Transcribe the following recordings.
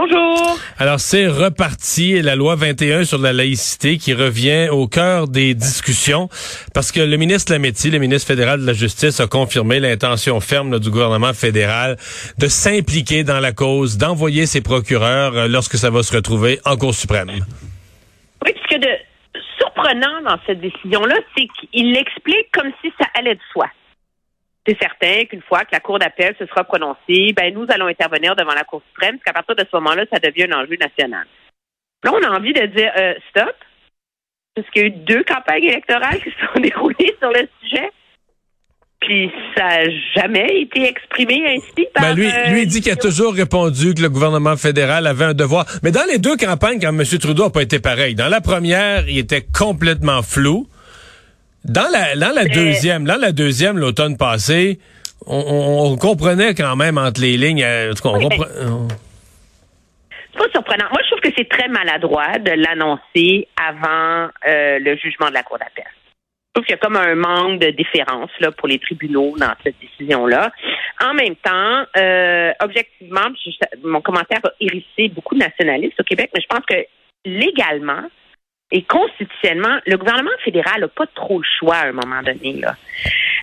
Bonjour. Alors c'est reparti, la loi 21 sur la laïcité qui revient au cœur des discussions parce que le ministre Lametti, le ministre fédéral de la Justice, a confirmé l'intention ferme là, du gouvernement fédéral de s'impliquer dans la cause, d'envoyer ses procureurs euh, lorsque ça va se retrouver en Cour suprême. Oui, ce que de surprenant dans cette décision-là, c'est qu'il l'explique comme si ça allait de soi c'est certain qu'une fois que la Cour d'appel se sera prononcée, ben, nous allons intervenir devant la Cour suprême, parce qu'à partir de ce moment-là, ça devient un enjeu national. Là, on a envie de dire euh, stop, parce qu'il y a eu deux campagnes électorales qui se sont déroulées sur le sujet. Puis ça n'a jamais été exprimé ainsi par. Ben lui, euh, lui dit qu'il a toujours répondu que le gouvernement fédéral avait un devoir. Mais dans les deux campagnes, quand M. Trudeau n'a pas été pareil. Dans la première, il était complètement flou. Dans la, dans la deuxième, dans la deuxième, l'automne passé, on, on, comprenait quand même entre les lignes. Euh, en on compre... C'est pas surprenant. Moi, je trouve que c'est très maladroit de l'annoncer avant euh, le jugement de la Cour d'appel. Je trouve qu'il y a comme un manque de différence là, pour les tribunaux dans cette décision-là. En même temps, euh, objectivement, mon commentaire a hérissé beaucoup de nationalistes au Québec, mais je pense que légalement, et constitutionnellement, le gouvernement fédéral n'a pas trop le choix à un moment donné. Là.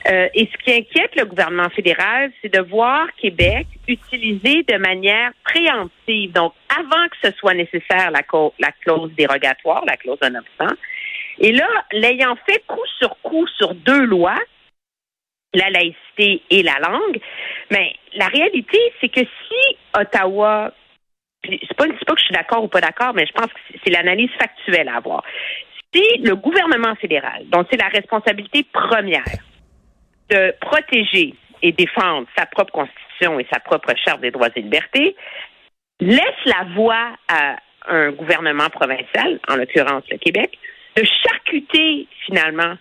Euh, et ce qui inquiète le gouvernement fédéral, c'est de voir Québec utiliser de manière préemptive, donc avant que ce soit nécessaire la, la clause dérogatoire, la clause d'un obstant. Et là, l'ayant fait coup sur coup sur deux lois, la laïcité et la langue, mais la réalité, c'est que si Ottawa c'est pas, pas que je suis d'accord ou pas d'accord, mais je pense que c'est l'analyse factuelle à avoir. Si le gouvernement fédéral, dont c'est la responsabilité première de protéger et défendre sa propre constitution et sa propre charte des droits et libertés, laisse la voie à un gouvernement provincial, en l'occurrence le Québec, de charcuter finalement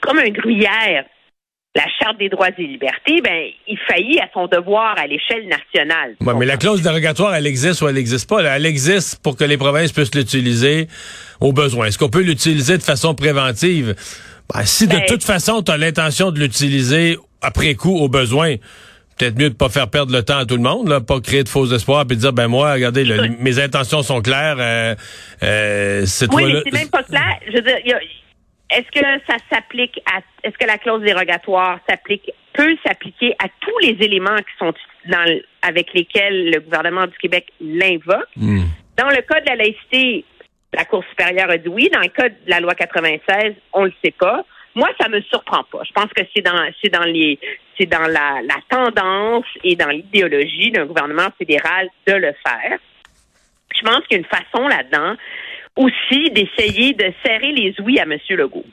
comme un gruyère la Charte des droits et libertés, ben, il faillit à son devoir à l'échelle nationale. Ouais, mais la clause dérogatoire, elle existe ou elle n'existe pas? Elle existe pour que les provinces puissent l'utiliser au besoin. Est-ce qu'on peut l'utiliser de façon préventive? Ben, si de ben, toute façon, tu as l'intention de l'utiliser après coup au besoin, peut-être mieux de pas faire perdre le temps à tout le monde, là, pas créer de faux espoirs puis dire ben moi, regardez, mes intentions sont claires. Euh, euh, oui, mais c'est même pas clair. Je veux dire, y a, est-ce que ça s'applique à est-ce que la clause dérogatoire s'applique peut s'appliquer à tous les éléments qui sont dans avec lesquels le gouvernement du Québec l'invoque? Hmm. Dans le cas de la laïcité, la Cour supérieure a dit oui. Dans le cas de la loi 96, on le sait pas. Moi, ça me surprend pas. Je pense que c'est dans c'est dans les c'est dans la, la tendance et dans l'idéologie d'un gouvernement fédéral de le faire. Je pense qu'il y a une façon là-dedans aussi d'essayer de serrer les ouïes à M. Legault.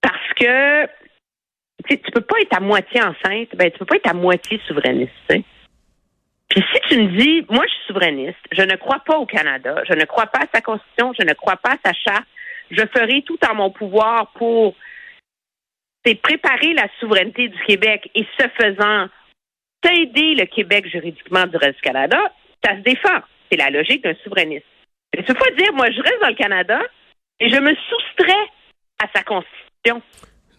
Parce que tu peux pas être à moitié enceinte, ben tu peux pas être à moitié souverainiste. Puis si tu me dis, moi je suis souverainiste, je ne crois pas au Canada, je ne crois pas à sa constitution, je ne crois pas à sa charte, je ferai tout en mon pouvoir pour préparer la souveraineté du Québec et ce faisant, aider le Québec juridiquement du reste du Canada, ça se défend. C'est la logique d'un souverainiste. Tu peux pas dire, moi, je reste dans le Canada et je me soustrais à sa constitution.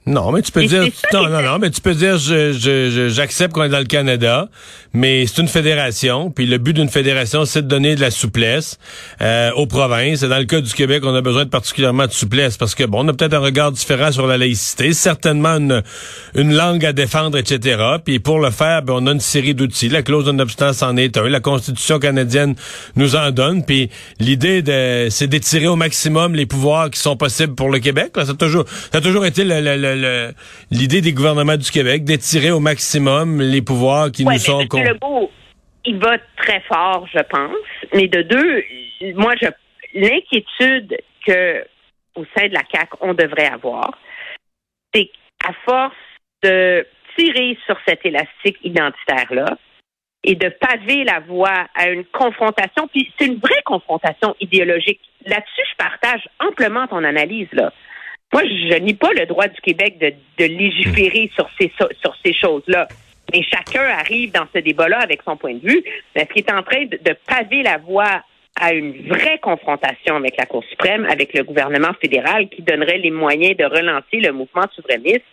Non, mais tu peux dire non, non, non, mais tu peux dire je, j'accepte qu'on est dans le Canada, mais c'est une fédération, puis le but d'une fédération, c'est de donner de la souplesse euh, aux provinces. Et dans le cas du Québec, on a besoin de particulièrement de souplesse parce que bon, on a peut-être un regard différent sur la laïcité, certainement une, une langue à défendre, etc. Puis pour le faire, ben, on a une série d'outils. La clause de non-obstance en est un. La Constitution canadienne nous en donne. Puis l'idée, de, c'est d'étirer au maximum les pouvoirs qui sont possibles pour le Québec. Ça a toujours, ça a toujours été le l'idée des gouvernements du Québec d'étirer au maximum les pouvoirs qui nous sont... M. Legault, il va très fort, je pense. Mais de deux, moi, je l'inquiétude que au sein de la CAC on devrait avoir, c'est qu'à force de tirer sur cet élastique identitaire-là et de paver la voie à une confrontation, puis c'est une vraie confrontation idéologique. Là-dessus, je partage amplement ton analyse, là. Moi, je nie pas le droit du Québec de, légiférer sur ces, sur ces choses-là. Et chacun arrive dans ce débat-là avec son point de vue. Est-ce qu'il est en train de, de paver la voie à une vraie confrontation avec la Cour suprême, avec le gouvernement fédéral qui donnerait les moyens de relancer le mouvement souverainiste?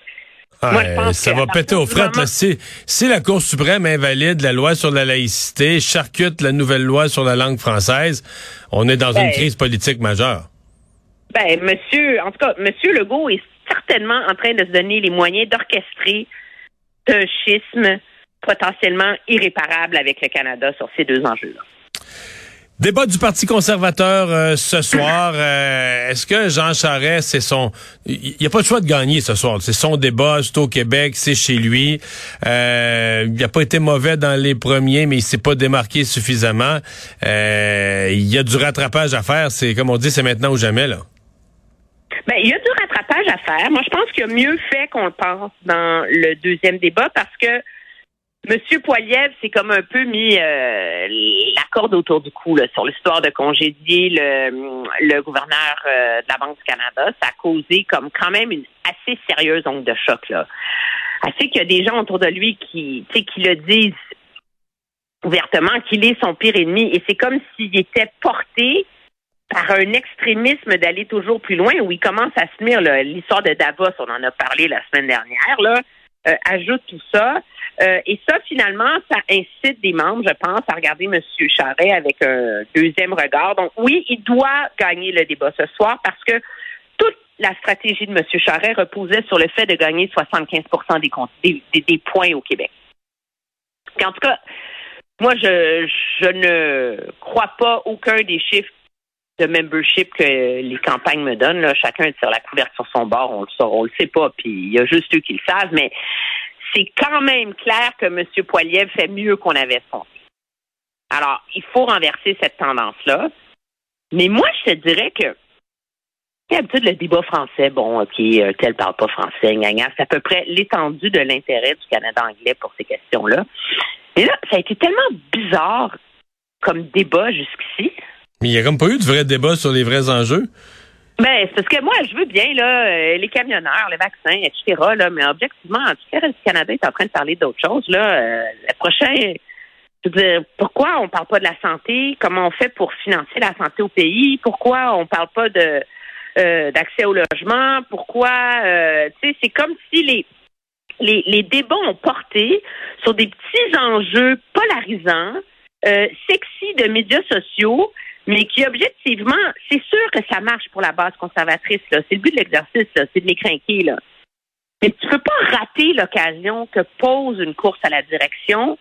ça va péter aux frettes. Si, la Cour suprême invalide la loi sur la laïcité, charcute la nouvelle loi sur la langue française, on est dans une ben, crise politique majeure. Ben, monsieur, en tout cas, monsieur Legault est certainement en train de se donner les moyens d'orchestrer un schisme potentiellement irréparable avec le Canada sur ces deux enjeux-là. Débat du Parti conservateur euh, ce soir. Euh, est-ce que Jean Charest, c'est son... Il n'y a pas le choix de gagner ce soir. C'est son débat, c'est au Québec, c'est chez lui. Euh, il n'a pas été mauvais dans les premiers, mais il s'est pas démarqué suffisamment. il y a du rattrapage à faire. C'est Comme on dit, c'est maintenant ou jamais. là. Ben, il y a du rattrapage à faire. Moi, je pense qu'il a mieux fait qu'on le pense dans le deuxième débat parce que Monsieur Poiliev s'est comme un peu mis euh, la corde autour du cou là, sur l'histoire de congédier le, le gouverneur euh, de la Banque du Canada. Ça a causé comme quand même une assez sérieuse onde de choc là. Assez qu'il y a des gens autour de lui qui, qui le disent ouvertement qu'il est son pire ennemi et c'est comme s'il était porté par un extrémisme d'aller toujours plus loin où il commence à se tenir l'histoire de Davos, on en a parlé la semaine dernière là, euh, ajoute tout ça. Euh, et ça, finalement, ça incite des membres, je pense, à regarder M. Charret avec un deuxième regard. Donc, oui, il doit gagner le débat ce soir parce que toute la stratégie de M. Charret reposait sur le fait de gagner 75 des, des, des, points au Québec. en tout cas, moi, je, je ne crois pas aucun des chiffres de membership que les campagnes me donnent. Là. Chacun tire la couverture sur son bord, on le on le sait pas, puis il y a juste eux qui le savent, mais c'est quand même clair que M. Poiliev fait mieux qu'on avait pensé. Alors, il faut renverser cette tendance-là. Mais moi, je te dirais que d'habitude, le débat français, bon, OK, euh, tel parle pas français, gna, c'est à peu près l'étendue de l'intérêt du Canada anglais pour ces questions-là. Mais là, ça a été tellement bizarre comme débat jusqu'ici. Mais il n'y a comme pas eu de vrai débat sur les vrais enjeux. Ben, c'est parce que moi, je veux bien, là, euh, les camionneurs, les vaccins, etc., là, mais objectivement, en tout cas, le Canada est en train de parler d'autres choses, là. Euh, le prochain, je veux dire, pourquoi on parle pas de la santé? Comment on fait pour financer la santé au pays? Pourquoi on parle pas de euh, d'accès au logement? Pourquoi, tu sais, c'est comme si les, les, les débats ont porté sur des petits enjeux polarisants, sexy de médias sociaux, mais qui objectivement, c'est sûr que ça marche pour la base conservatrice. Là. C'est le but de l'exercice, c'est de les. Là. Mais tu peux pas rater l'occasion que pose une course à la direction,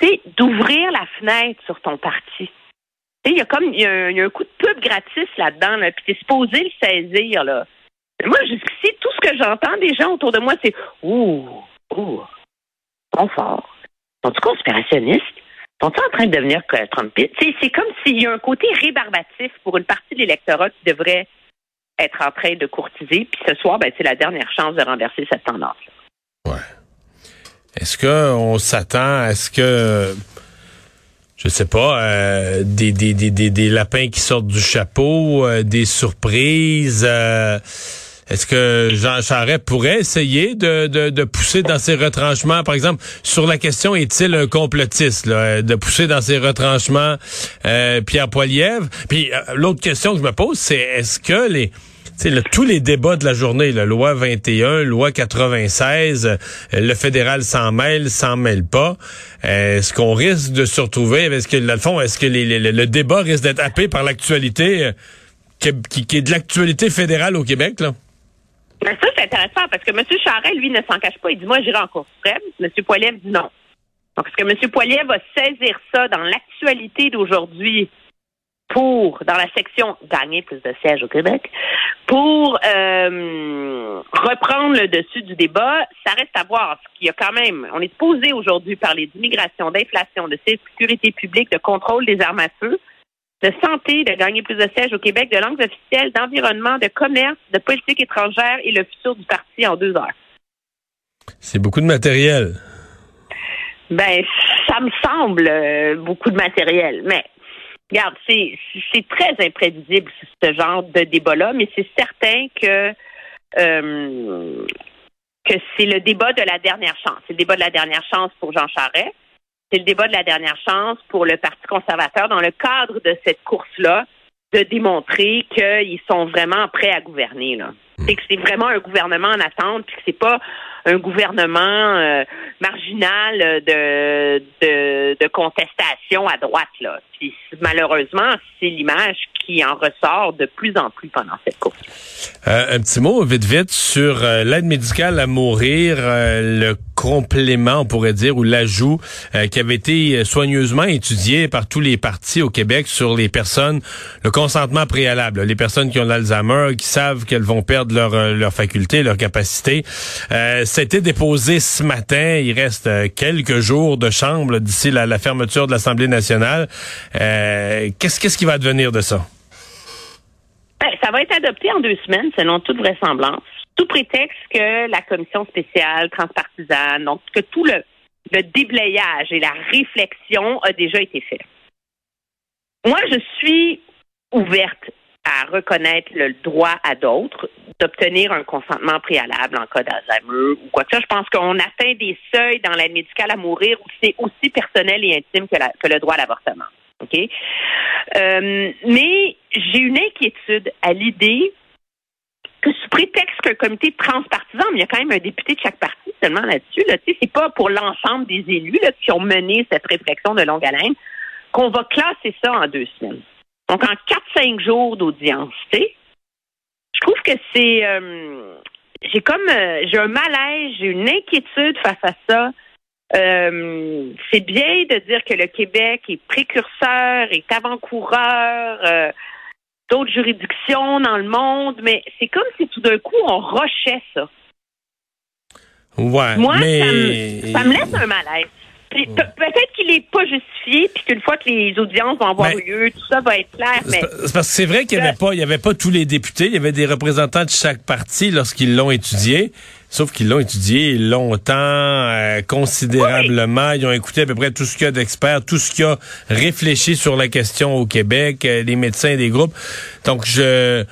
c'est d'ouvrir la fenêtre sur ton parti. Il y a comme il y, a un coup de pub gratis là-dedans, là, puis tu es supposé le saisir. Là. moi, jusqu'ici, tout ce que j'entends des gens autour de moi, c'est Ouh, ouh, confort. Sont-ils conspirationnistes? Sont en train de devenir Trumpiste? C'est comme s'il y a un côté rébarbatif pour une partie de l'électorat qui devrait être en train de courtiser. Puis ce soir, ben, c'est la dernière chance de renverser cette tendance-là. Ouais. Est-ce qu'on s'attend à ce que, je sais pas, euh, des, des, des, des, lapins qui sortent du chapeau, euh, des surprises? Euh, est-ce que Jean Charest pourrait essayer de, de, pousser dans ses retranchements, par exemple, sur la question est-il un complotiste, là, de pousser dans ses retranchements euh, Pierre Poilievre? Puis euh, l'autre question que je me pose, c'est est-ce que les tous les débats de la journée, la loi 21, loi 96, euh, le fédéral s'en mêle, s'en mêle pas. Est-ce qu'on risque de se retrouver, est-ce que, dans le fond, est-ce que le débat risque d'être happé par l'actualité, qui, qui, est de l'actualité fédérale au Québec, là? Ça, c'est intéressant parce que M. Charret, lui, ne s'en cache pas. Il dit, moi, j'irai en cours suprême. M. Poiliev dit non. Donc, est-ce que M. Poiliev va saisir ça dans l'actualité d'aujourd'hui pour, dans la section gagner plus de sièges au Québec, pour euh, reprendre le dessus du débat, ça reste à voir. Parce qu'il y a quand même, on est posé aujourd'hui par les immigrations, d'inflation, de sécurité publique, de contrôle des armes à feu de santé, de gagner plus de sièges au Québec, de langues officielles, d'environnement, de commerce, de politique étrangère et le futur du parti en deux heures. C'est beaucoup de matériel. Ben, ça me semble euh, beaucoup de matériel. Mais, regarde, c'est, très imprévisible ce genre de débat-là, mais c'est certain que, euh, que c'est le débat de la dernière chance. C'est le débat de la dernière chance pour Jean Charest. C'est le débat de la dernière chance pour le Parti conservateur dans le cadre de cette course-là de démontrer qu'ils sont vraiment prêts à gouverner. Là. C'est que c'est vraiment un gouvernement en attente, puis que c'est pas un gouvernement euh, marginal de, de, de contestation à droite. Là. Puis malheureusement, c'est l'image qui en ressort de plus en plus pendant cette course. Euh, un petit mot vite vite sur euh, l'aide médicale à mourir, le complément, on pourrait dire, ou l'ajout qui avait été soigneusement étudié par tous les partis au Québec sur les personnes, le consentement préalable, les personnes qui ont l'Alzheimer, qui savent qu'elles vont perdre leur, leur faculté, leur capacité. Euh, c'était déposé ce matin. Il reste quelques jours de chambre d'ici la, la, fermeture de l'Assemblée nationale. Euh, qu'est-ce, qui va devenir de ça? Ben, ça va être adopté en deux semaines, selon toute vraisemblance, sous prétexte que la commission spéciale transpartisane, donc que tout le, déblayage et la réflexion a déjà été fait. Moi, je suis ouverte à reconnaître le droit à d'autres d'obtenir un consentement préalable en cas d'Alzheimer ou quoi que ce soit. Je pense qu'on atteint des seuils dans l'aide médicale à mourir où c'est aussi personnel et intime que, la, que le droit à l'avortement. Euh, mais j'ai une inquiétude à l'idée que sous prétexte qu'un comité transpartisan, mais il y a quand même un député de chaque parti seulement là-dessus, là, c'est pas pour l'ensemble des élus là, qui ont mené cette réflexion de longue haleine qu'on va classer ça en deux semaines. Donc, en quatre, cinq jours d'audience, tu je trouve que c'est... Euh, j'ai comme... Euh, j'ai un malaise, j'ai une inquiétude face à ça. Euh, c'est bien de dire que le Québec est précurseur, est avant-coureur d'autres juridictions dans le monde, mais c'est comme si tout d'un coup on rochait ça. Ouais, Moi, mais... ça, me, ça me laisse un malaise. Peut-être qu'il n'est pas justifié, puis qu'une fois que les audiences vont avoir ben, lieu, tout ça va être clair. Mais c'est parce que c'est vrai qu'il n'y avait pas, il y avait pas tous les députés, il y avait des représentants de chaque parti lorsqu'ils l'ont étudié. Sauf qu'ils l'ont étudié longtemps, euh, considérablement. Ils ont écouté à peu près tout ce qu'il y a d'experts, tout ce qu'il y a réfléchi sur la question au Québec, euh, les médecins et des groupes. Donc, je,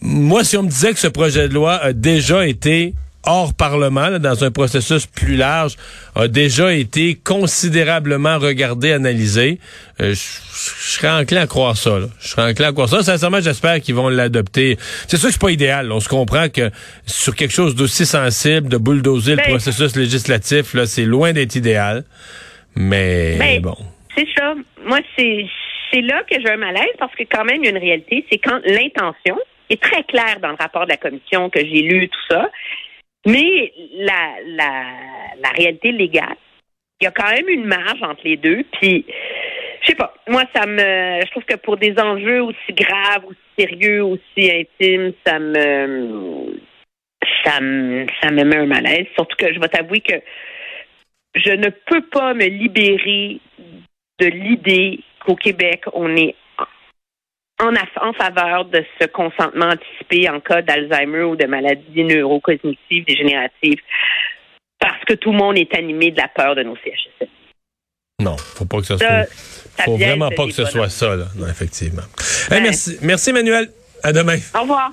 moi, si on me disait que ce projet de loi a déjà été hors Parlement, dans un processus plus large, a déjà été considérablement regardé, analysé. Euh, je, serais enclin à croire ça. Là. Je serais enclin à croire ça. Sincèrement, j'espère qu'ils vont l'adopter. C'est sûr que c'est pas idéal. On se comprend que sur quelque chose d'aussi sensible, de bulldozer le ben, processus législatif, là, c'est loin d'être idéal. Mais ben, bon. C'est ça. Moi, c'est c'est là que j'ai un malaise parce que quand même, il y a une réalité, c'est quand l'intention est très claire dans le rapport de la commission que j'ai lu, tout ça, mais la, la, réalité légale, il y a quand même une marge entre les deux. Puis, je sais pas, moi, ça me. Je trouve que pour des enjeux aussi graves, aussi sérieux, aussi intimes, ça me. Ça me, ça me met un malaise. Surtout que je vais t'avouer que je ne peux pas me libérer de l'idée qu'au Québec, on est en, faveur de ce consentement anticipé en cas d'Alzheimer ou de maladies neurocognitives dégénératives parce que tout le monde est animé de la peur de nos CHSLD. Non, faut pas que ce soit. faut vraiment pas que ce soit ça, là. Non, effectivement. merci. Merci, Emmanuel. À demain. Au revoir.